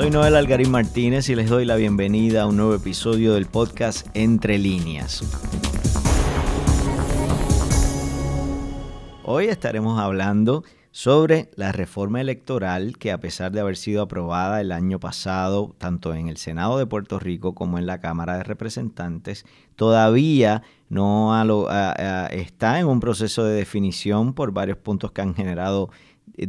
Soy Noel Algarín Martínez y les doy la bienvenida a un nuevo episodio del podcast Entre líneas. Hoy estaremos hablando sobre la reforma electoral que a pesar de haber sido aprobada el año pasado, tanto en el Senado de Puerto Rico como en la Cámara de Representantes, todavía no está en un proceso de definición por varios puntos que han generado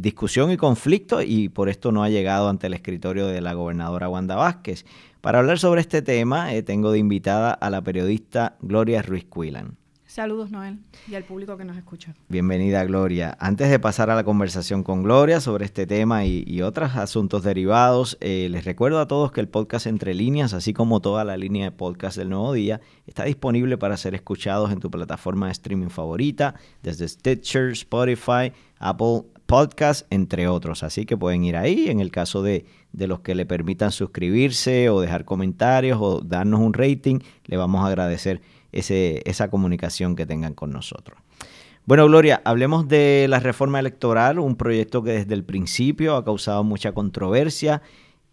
discusión y conflicto y por esto no ha llegado ante el escritorio de la gobernadora Wanda Vázquez. Para hablar sobre este tema, eh, tengo de invitada a la periodista Gloria Ruiz Cuilan. Saludos, Noel, y al público que nos escucha. Bienvenida, Gloria. Antes de pasar a la conversación con Gloria sobre este tema y, otros asuntos derivados, eh, les recuerdo a todos que el podcast Entre Líneas, así como toda la línea de podcast del Nuevo Día, está disponible para ser escuchados en tu plataforma de streaming favorita, desde Stitcher, Spotify, Apple Podcast, entre otros. Así que pueden ir ahí en el caso de, de los que le permitan suscribirse o dejar comentarios o darnos un rating, le vamos a agradecer ese, esa comunicación que tengan con nosotros. Bueno, Gloria, hablemos de la reforma electoral, un proyecto que desde el principio ha causado mucha controversia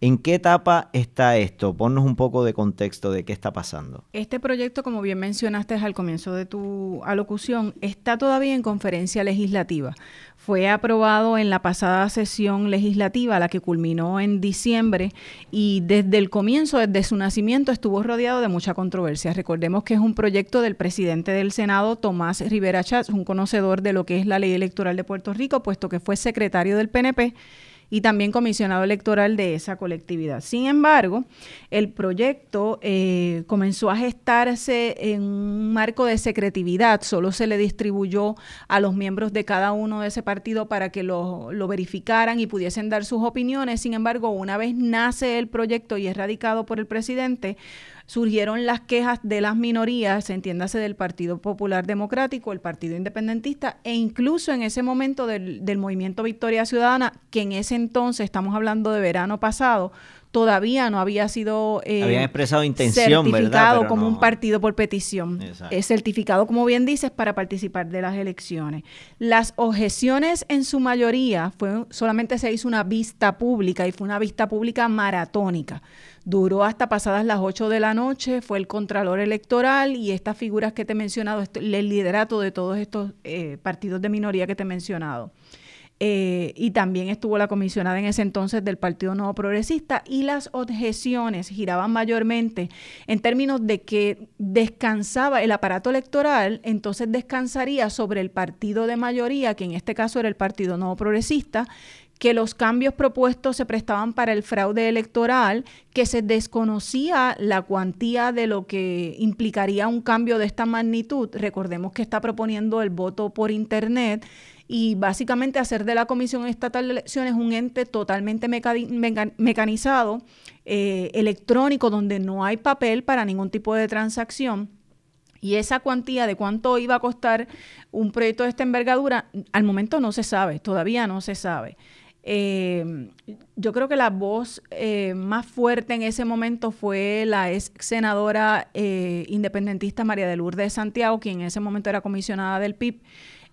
¿En qué etapa está esto? Ponnos un poco de contexto de qué está pasando. Este proyecto, como bien mencionaste al comienzo de tu alocución, está todavía en conferencia legislativa. Fue aprobado en la pasada sesión legislativa, la que culminó en diciembre, y desde el comienzo, desde su nacimiento, estuvo rodeado de mucha controversia. Recordemos que es un proyecto del presidente del Senado, Tomás Rivera Chávez, un conocedor de lo que es la ley electoral de Puerto Rico, puesto que fue secretario del PNP y también comisionado electoral de esa colectividad. Sin embargo, el proyecto eh, comenzó a gestarse en un marco de secretividad, solo se le distribuyó a los miembros de cada uno de ese partido para que lo, lo verificaran y pudiesen dar sus opiniones. Sin embargo, una vez nace el proyecto y es radicado por el presidente, surgieron las quejas de las minorías, entiéndase del Partido Popular Democrático, el Partido Independentista e incluso en ese momento del, del movimiento Victoria Ciudadana, que en ese entonces, estamos hablando de verano pasado, todavía no había sido eh, habían expresado intención, certificado como un partido por petición. Es certificado, como bien dices, para participar de las elecciones. Las objeciones en su mayoría fue solamente se hizo una vista pública y fue una vista pública maratónica. Duró hasta pasadas las 8 de la noche, fue el Contralor Electoral y estas figuras que te he mencionado, el liderato de todos estos eh, partidos de minoría que te he mencionado. Eh, y también estuvo la comisionada en ese entonces del Partido Nuevo Progresista, y las objeciones giraban mayormente en términos de que descansaba el aparato electoral, entonces descansaría sobre el partido de mayoría, que en este caso era el Partido Nuevo Progresista, que los cambios propuestos se prestaban para el fraude electoral, que se desconocía la cuantía de lo que implicaría un cambio de esta magnitud. Recordemos que está proponiendo el voto por Internet y básicamente hacer de la Comisión Estatal de Elecciones un ente totalmente mecanizado, eh, electrónico, donde no hay papel para ningún tipo de transacción. Y esa cuantía de cuánto iba a costar un proyecto de esta envergadura, al momento no se sabe, todavía no se sabe. Eh, yo creo que la voz eh, más fuerte en ese momento fue la ex senadora independentista María de Lourdes Santiago, quien en ese momento era comisionada del PIB,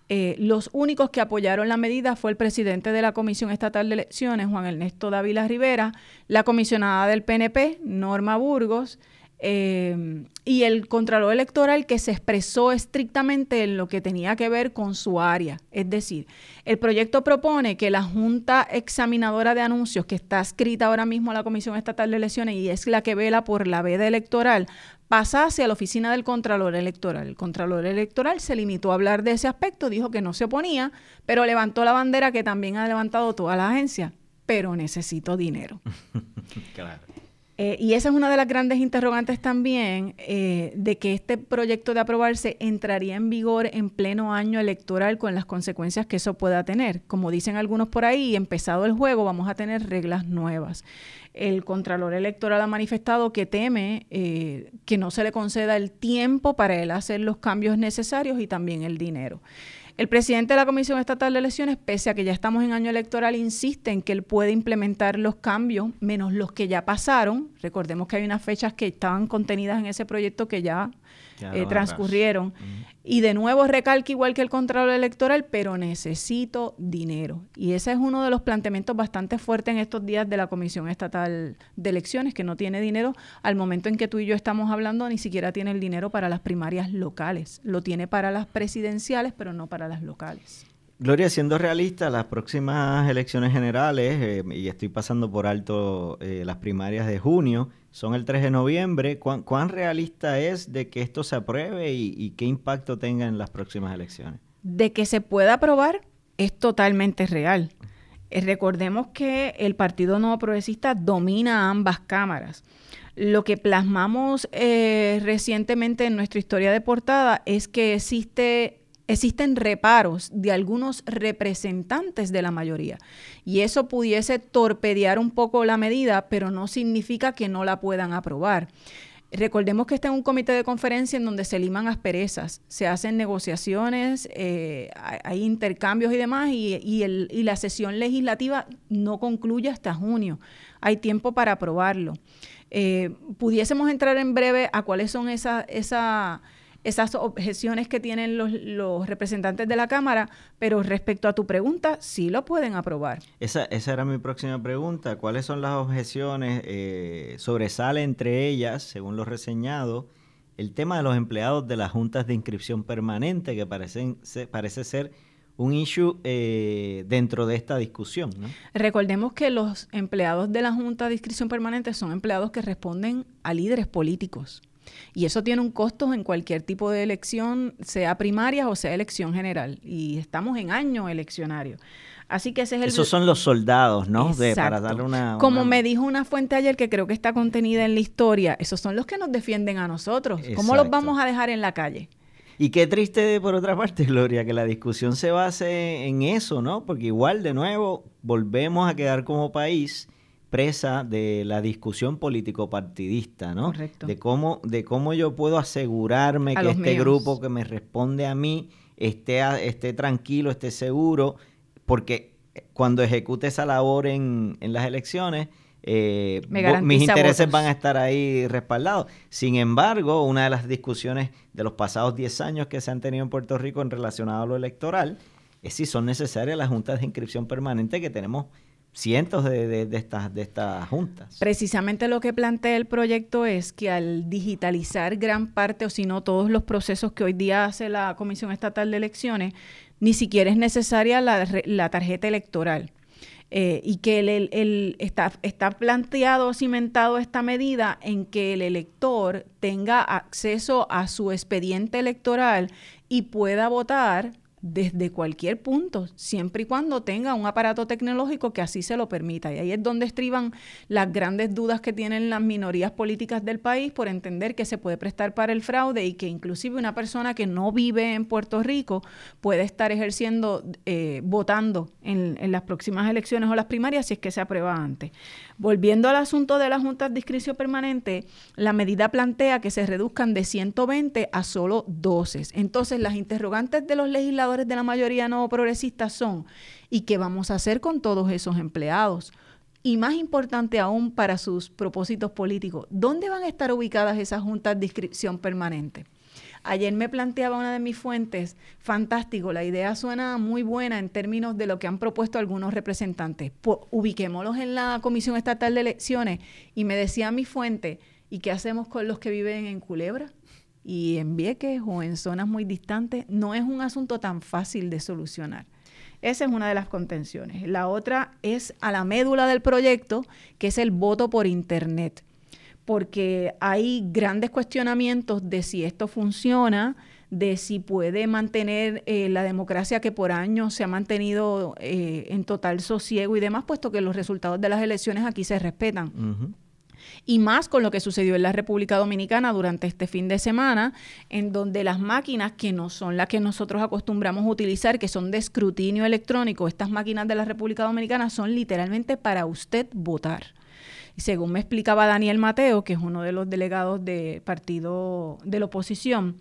eh, los únicos que apoyaron la medida fue el presidente de la Comisión Estatal de Elecciones, Juan Ernesto Dávila Rivera, la comisionada del PNP, Norma Burgos, eh, y el Contralor Electoral que se expresó estrictamente en lo que tenía que ver con su área. Es decir, el proyecto propone que la Junta Examinadora de Anuncios, que está escrita ahora mismo a la Comisión Estatal de Elecciones y es la que vela por la veda electoral, pasase a la oficina del Contralor Electoral. El Contralor Electoral se limitó a hablar de ese aspecto, dijo que no se oponía, pero levantó la bandera que también ha levantado toda la agencia, pero necesito dinero. claro. Eh, y esa es una de las grandes interrogantes también eh, de que este proyecto de aprobarse entraría en vigor en pleno año electoral con las consecuencias que eso pueda tener. Como dicen algunos por ahí, empezado el juego, vamos a tener reglas nuevas. El Contralor Electoral ha manifestado que teme eh, que no se le conceda el tiempo para él hacer los cambios necesarios y también el dinero. El presidente de la Comisión Estatal de Elecciones, pese a que ya estamos en año electoral, insiste en que él puede implementar los cambios, menos los que ya pasaron, Recordemos que hay unas fechas que estaban contenidas en ese proyecto que ya, eh, transcurrieron. Y de nuevo recalque igual que el control electoral, pero necesito dinero. Y ese es uno de los planteamientos bastante fuertes en estos días de la Comisión Estatal de Elecciones, que no tiene dinero. Al momento en que tú y yo estamos hablando, ni siquiera tiene el dinero para las primarias locales. Lo tiene para las presidenciales, pero no para las locales. Gloria, siendo realista, las próximas elecciones generales, eh, y estoy pasando por alto eh, las primarias de junio, son el 3 de noviembre. ¿Cuán, realista es de que esto se apruebe y, qué impacto tenga en las próximas elecciones? De que se pueda aprobar es totalmente real. Eh, recordemos que el Partido Nuevo Progresista domina ambas cámaras. Lo que plasmamos recientemente en nuestra historia de portada es que existe existen reparos de algunos representantes de la mayoría. Y eso pudiese torpedear un poco la medida, pero no significa que no la puedan aprobar. Recordemos que está en un comité de conferencia en donde se liman asperezas, se hacen negociaciones, eh, hay intercambios y demás, y, la sesión legislativa no concluye hasta junio. Hay tiempo para aprobarlo. Eh, pudiésemos entrar en breve a cuáles son esas... Esa, esas objeciones que tienen los, representantes de la Cámara, pero respecto a tu pregunta, sí lo pueden aprobar. Esa, esa era mi próxima pregunta. ¿Cuáles son las objeciones? Eh, sobresale entre ellas, según lo reseñado, el tema de los empleados de las juntas de inscripción permanente, que parecen, parece ser un issue eh, dentro de esta discusión. Recordemos que los empleados de la Junta de Inscripción Permanente son empleados que responden a líderes políticos. Y eso tiene un costo en cualquier tipo de elección, sea primaria o sea elección general. Y estamos en año eleccionario. Así que ese es el... Esos son los soldados, ¿no? De, para darle una, Como me dijo una fuente ayer que creo que está contenida en la historia, esos son los que nos defienden a nosotros. ¿Cómo los vamos a dejar en la calle? Y qué triste, por otra parte, Gloria, que la discusión se base en eso, ¿no? Porque igual, de nuevo, volvemos a quedar como país presa de la discusión político-partidista, ¿no? Correcto. De cómo, de cómo yo puedo asegurarme que este grupo que me responde a mí esté, esté tranquilo, esté seguro, porque cuando ejecute esa labor en, en las elecciones, eh, mis intereses van a estar ahí respaldados. Sin embargo, una de las discusiones de los pasados 10 años que se han tenido en Puerto Rico en relacionado a lo electoral es si son necesarias las juntas de inscripción permanente que tenemos cientos de, de, estas, de estas juntas. Precisamente lo que plantea el proyecto es que al digitalizar gran parte o si no todos los procesos que hoy día hace la Comisión Estatal de Elecciones, ni siquiera es necesaria la, tarjeta electoral. Eh, y que el, está, está planteado, cimentado esta medida en que el elector tenga acceso a su expediente electoral y pueda votar desde cualquier punto, siempre y cuando tenga un aparato tecnológico que así se lo permita. Y ahí es donde estriban las grandes dudas que tienen las minorías políticas del país por entender que se puede prestar para el fraude y que inclusive una persona que no vive en Puerto Rico puede estar ejerciendo, eh, votando en, en, las próximas elecciones o las primarias si es que se aprueba antes. Volviendo al asunto de las juntas de inscripción permanente, la medida plantea que se reduzcan de 120 a solo 12. Entonces, las interrogantes de los legisladores de la mayoría no progresistas son, ¿y qué vamos a hacer con todos esos empleados? Y más importante aún para sus propósitos políticos, ¿dónde van a estar ubicadas esas juntas de inscripción permanente? Ayer me planteaba una de mis fuentes, fantástico, la idea suena muy buena en términos de lo que han propuesto algunos representantes. ubiquémoslos en la Comisión Estatal de Elecciones y me decía mi fuente, ¿y qué hacemos con los que viven en Culebra? Y en Vieques o en zonas muy distantes, no es un asunto tan fácil de solucionar. Esa es una de las contenciones. La otra es a la médula del proyecto, que es el voto por Internet porque hay grandes cuestionamientos de si esto funciona, de si puede mantener eh, la democracia que por años se ha mantenido eh, en total sosiego y demás, puesto que los resultados de las elecciones aquí se respetan. Y más con lo que sucedió en la República Dominicana durante este fin de semana, en donde las máquinas que no son las que nosotros acostumbramos a utilizar, que son de escrutinio electrónico, estas máquinas de la República Dominicana son literalmente para usted votar. Y según me explicaba Daniel Mateo, que es uno de los delegados de partido de la oposición,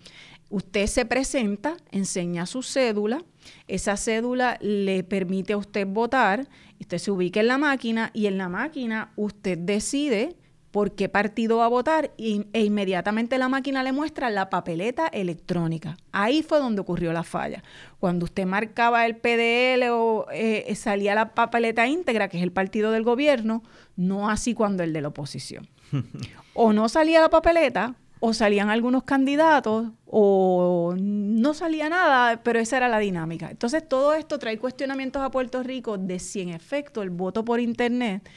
usted se presenta, enseña su cédula, esa cédula le permite a usted votar, usted se ubica en la máquina y en la máquina usted decide por qué partido va a votar e inmediatamente la máquina le muestra la papeleta electrónica. Ahí fue donde ocurrió la falla. Cuando usted marcaba el PDL o eh, salía la papeleta íntegra, que es el partido del gobierno, no así cuando el de la oposición. o no salía la papeleta o salían algunos candidatos o no salía nada, pero esa era la dinámica. Entonces todo esto trae cuestionamientos a Puerto Rico de si en efecto el voto por Internet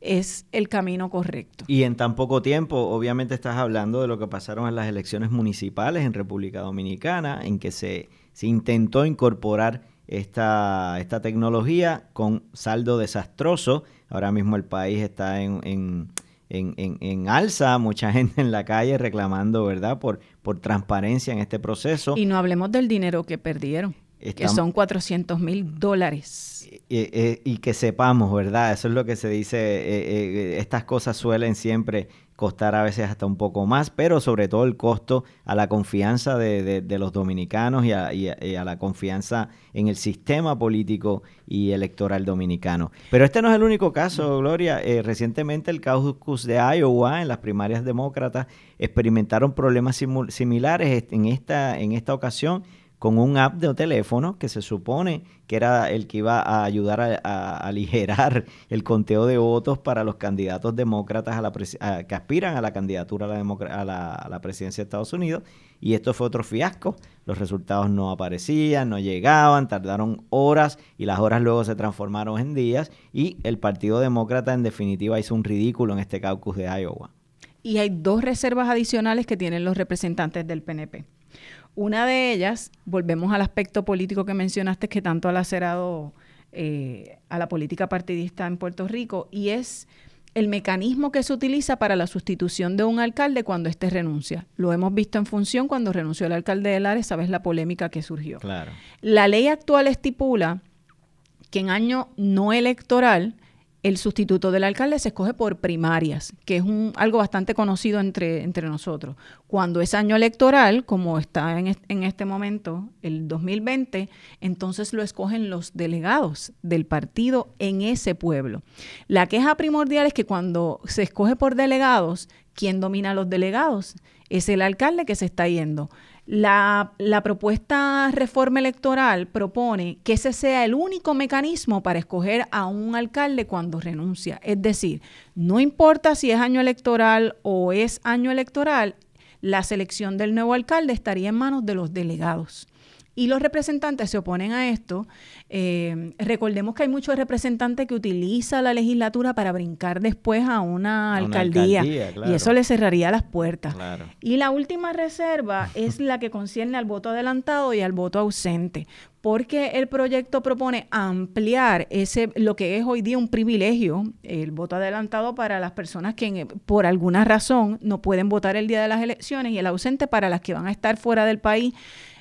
es el camino correcto. Y en tan poco tiempo, obviamente estás hablando de lo que pasaron en las elecciones municipales en República Dominicana, en que se, se intentó incorporar esta, esta tecnología con saldo desastroso. Ahora mismo el país está en en, en, en, alza, mucha gente en la calle reclamando, ¿verdad?, por, por transparencia en este proceso. Y no hablemos del dinero que perdieron, que son 400 mil dólares. Y, que sepamos, ¿verdad? Eso es lo que se dice, eh, eh, estas cosas suelen siempre costar a veces hasta un poco más, pero sobre todo el costo a la confianza de, los dominicanos y a, la confianza en el sistema político y electoral dominicano. Pero este no es el único caso, Gloria. Eh, recientemente el caucus de Iowa en las primarias demócratas experimentaron problemas similares en esta, en esta ocasión con un app de teléfono que se supone que era el que iba a ayudar a, aligerar el conteo de votos para los candidatos demócratas a la que aspiran a la candidatura a la, a la, presidencia de Estados Unidos. Y esto fue otro fiasco. Los resultados no aparecían, no llegaban, tardaron horas y las horas luego se transformaron en días. Y el Partido Demócrata en definitiva hizo un ridículo en este caucus de Iowa. Y hay dos reservas adicionales que tienen los representantes del PNP. Una de ellas, volvemos al aspecto político que mencionaste que tanto ha lacerado eh, a la política partidista en Puerto Rico, y es el mecanismo que se utiliza para la sustitución de un alcalde cuando éste renuncia. Lo hemos visto en función cuando renunció el alcalde de Lares, sabes la polémica que surgió. Claro. La ley actual estipula que en año no electoral el sustituto del alcalde se escoge por primarias, que es un, algo bastante conocido entre, nosotros. Cuando es año electoral, como está en, en este momento, el 2020, entonces lo escogen los delegados del partido en ese pueblo. La queja primordial es que cuando se escoge por delegados, ¿quién domina a los delegados? Es el alcalde que se está yendo. La, propuesta reforma electoral propone que ese sea el único mecanismo para escoger a un alcalde cuando renuncia. Es decir, no importa si es año electoral o es año electoral, la selección del nuevo alcalde estaría en manos de los delegados y los representantes se oponen a esto. Eh, recordemos que hay muchos representantes que utilizan la legislatura para brincar después a una, alcaldía, y eso le cerraría las puertas. Y la última reserva es la que concierne al voto adelantado y al voto ausente porque el proyecto propone ampliar ese lo que es hoy día un privilegio, el voto adelantado para las personas que por alguna razón no pueden votar el día de las elecciones y el ausente para las que van a estar fuera del país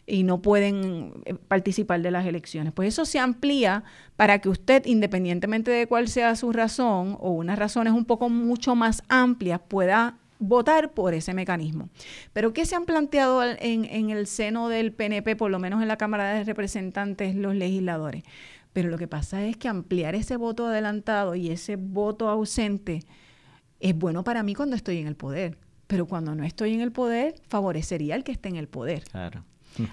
y no pueden eh, participar de las elecciones. Pues eso se amplía para que usted, independientemente de cuál sea su razón o unas razones un poco mucho más amplias, pueda votar por ese mecanismo. Pero ¿qué se han planteado en, en el seno del PNP, por lo menos en la Cámara de Representantes, los legisladores? Pero lo que pasa es que ampliar ese voto adelantado y ese voto ausente es bueno para mí cuando estoy en el poder. Pero cuando no estoy en el poder, favorecería al que esté en el poder. Claro.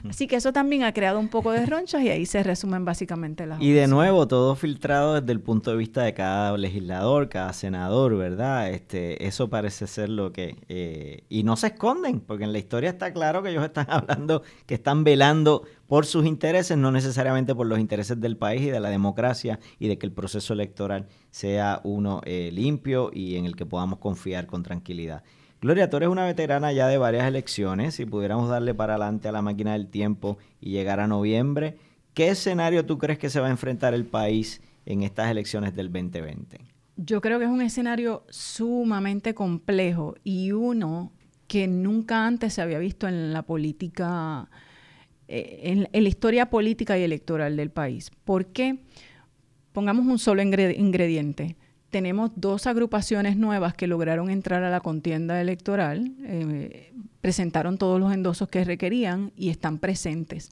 Así que eso también ha creado un poco de ronchas y ahí se resumen básicamente las Y de nuevo, todo filtrado desde el punto de vista de cada legislador, cada senador, ¿verdad? Este, eso parece ser lo que... Eh, y no se esconden, porque en la historia está claro que ellos están hablando, que están velando por sus intereses, no necesariamente por los intereses del país y de la democracia y de que el proceso electoral sea uno eh, limpio y en el que podamos confiar con tranquilidad. Gloria, tú eres una veterana ya de varias elecciones. Si pudiéramos darle para adelante a la máquina del tiempo y llegar a noviembre, ¿qué escenario tú crees que se va a enfrentar el país en estas elecciones del 2020? Yo creo que es un escenario sumamente complejo y uno que nunca antes se había visto en la política, eh, en, la historia política y electoral del país. ¿Por qué? Pongamos un solo ingrediente tenemos dos agrupaciones nuevas que lograron entrar a la contienda electoral, eh, presentaron todos los endosos que requerían y están presentes.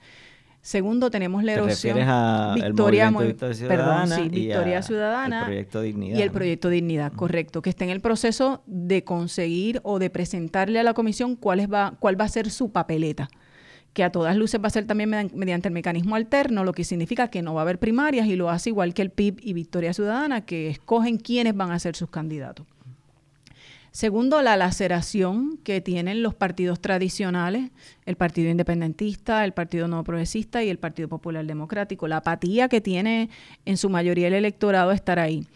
Segundo, tenemos la erosión. a Victoria, Victoria Ciudadana, perdón, sí, Victoria Ciudadana el proyecto Dignidad. y el proyecto Dignidad, correcto, que está en el proceso de conseguir o de presentarle a la comisión cuál, va, cuál va a ser su papeleta que a todas luces va a ser también mediante el mecanismo alterno, lo que significa que no va a haber primarias y lo hace igual que el PIB y Victoria Ciudadana, que escogen quiénes van a ser sus candidatos. Segundo, la laceración que tienen los partidos tradicionales, el Partido Independentista, el Partido No Progresista y el Partido Popular Democrático, la apatía que tiene en su mayoría el electorado estar ahí.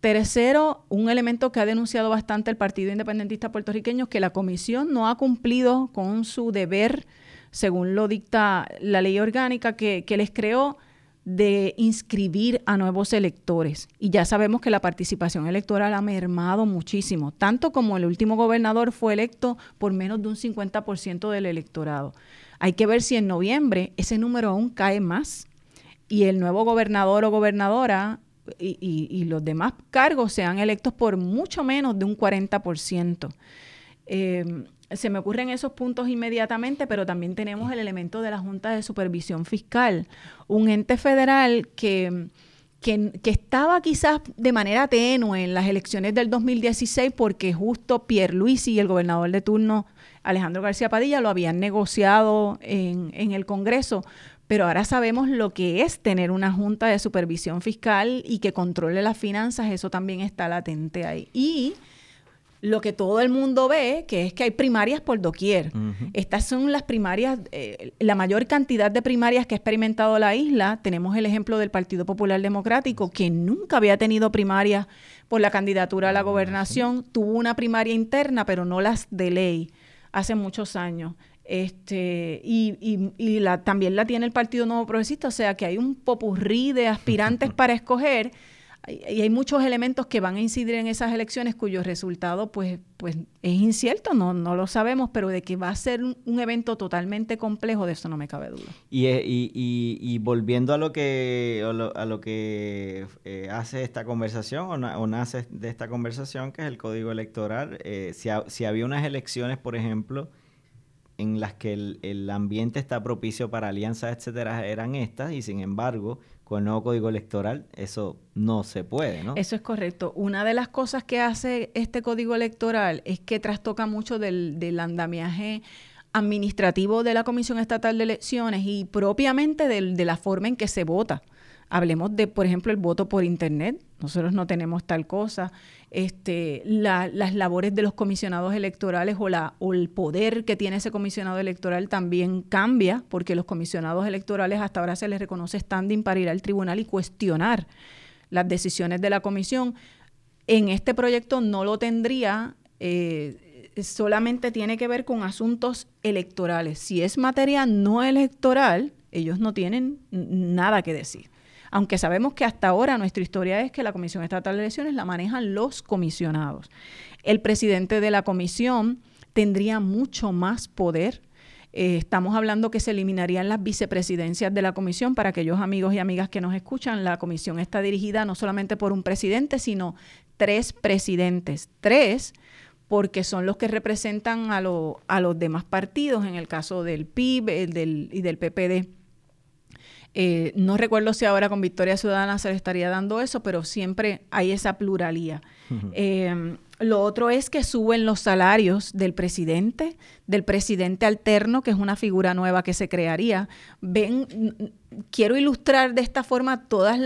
Tercero, un elemento que ha denunciado bastante el Partido Independentista puertorriqueño, que la comisión no ha cumplido con su deber, según lo dicta la ley orgánica que, les creó, de inscribir a nuevos electores. Y ya sabemos que la participación electoral ha mermado muchísimo, tanto como el último gobernador fue electo por menos de un 50% del electorado. Hay que ver si en noviembre ese número aún cae más y el nuevo gobernador o gobernadora y, los demás cargos sean electos por mucho menos de un 40% se me ocurren esos puntos inmediatamente, pero también tenemos el elemento de la Junta de Supervisión Fiscal, un ente federal que, que, estaba quizás de manera tenue en las elecciones del 2016 porque justo Pierre Luis y el gobernador de turno Alejandro García Padilla lo habían negociado en, en el Congreso, pero ahora sabemos lo que es tener una junta de supervisión fiscal y que controle las finanzas, eso también está latente ahí. Y lo que todo el mundo ve, que es que hay primarias por doquier. Estas son las primarias, eh, la mayor cantidad de primarias que ha experimentado la isla. Tenemos el ejemplo del Partido Popular Democrático, que nunca había tenido primarias por la candidatura a la gobernación. Tuvo una primaria interna, pero no las de ley, hace muchos años. Este, y, y, y la, también la tiene el Partido Nuevo Progresista, o sea que hay un popurrí de aspirantes para escoger y hay muchos elementos que van a incidir en esas elecciones cuyo resultado pues, pues es incierto, no, no lo sabemos, pero de que va a ser un, evento totalmente complejo, de eso no me cabe duda. Y, eh, y, y, volviendo a lo que, a lo, que eh, hace esta conversación o, nace de esta conversación, que es el código electoral, eh, si, si había unas elecciones, por ejemplo, en las que el, el ambiente está propicio para alianzas, etcétera, eran estas, y sin embargo con nuevo código electoral eso no se puede, ¿no? Eso es correcto. Una de las cosas que hace este código electoral es que trastoca mucho del, del andamiaje administrativo de la Comisión Estatal de Elecciones y propiamente de la forma en que se vota. Hablemos de, por ejemplo, el voto por Internet. Nosotros no tenemos tal cosa. Este, las labores de los comisionados electorales o, la, o el poder que tiene ese comisionado electoral también cambia, porque los comisionados electorales hasta ahora se les reconoce standing para ir al tribunal y cuestionar las decisiones de la comisión. En este proyecto no lo tendría. Eh, solamente tiene que ver con asuntos electorales. Si es materia no electoral, ellos no tienen nada que decir aunque sabemos que hasta ahora nuestra historia es que la Comisión Estatal de Elecciones la manejan los comisionados. El presidente de la comisión tendría mucho más poder. Eh, estamos hablando que se eliminarían las vicepresidencias de la comisión. Para aquellos amigos y amigas que nos escuchan, la comisión está dirigida no solamente por un presidente, sino tres presidentes. Tres porque son los que representan a, a los demás partidos, en el caso del PIB y del PPD. Eh, no recuerdo si ahora con Victoria Ciudadana se le estaría dando eso, pero siempre hay esa pluralía. Em, lo otro es que suben los salarios del presidente, del presidente alterno, que es una figura nueva que se crearía. Ven, quiero ilustrar de esta forma todos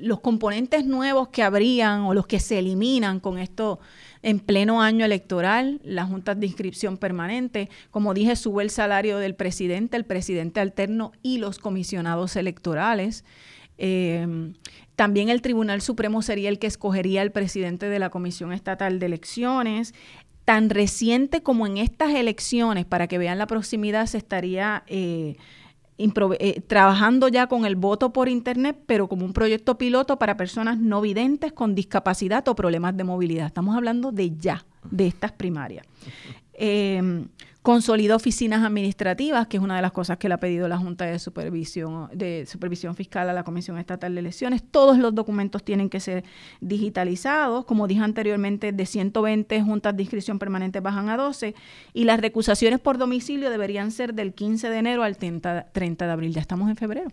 los componentes nuevos que habrían o los que se eliminan con esto en pleno año electoral, las juntas de inscripción permanente. Como dije, sube el salario del presidente, el presidente alterno y los comisionados electorales. Eh, también el Tribunal Supremo sería el que escogería el presidente de la Comisión Estatal de Elecciones. Tan reciente como en estas elecciones, para que vean la proximidad, se estaría eh, eh, trabajando ya con el voto por Internet, pero como un proyecto piloto para personas no videntes con discapacidad o problemas de movilidad. Estamos hablando de ya, de estas primarias. Eh, consolida oficinas administrativas, que es una de las cosas que le ha pedido la Junta de Supervisión, de Supervisión Fiscal a la Comisión Estatal de Elecciones. Todos los documentos tienen que ser digitalizados. Como dije anteriormente, de 120 juntas de inscripción permanente bajan a 12 y las recusaciones por domicilio deberían ser del 15 de enero al 30, 30 de abril. Ya estamos en febrero.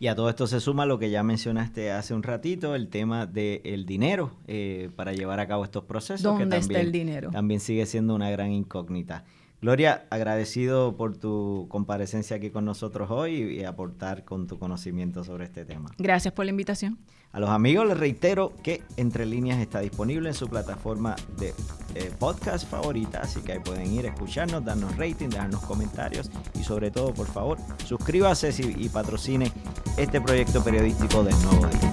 Y a todo esto se suma lo que ya mencionaste hace un ratito, el tema del dinero eh, para llevar a cabo estos procesos. ¿Dónde que también, está el dinero? También sigue siendo una gran incógnita. Gloria, agradecido por tu comparecencia aquí con nosotros hoy y aportar con tu conocimiento sobre este tema. Gracias por la invitación. A los amigos les reitero que Entre Líneas está disponible en su plataforma de eh, podcast favorita, así que ahí pueden ir a escucharnos, darnos rating, darnos comentarios y sobre todo, por favor, suscríbase y, y patrocine este proyecto periodístico del Nuevo Día.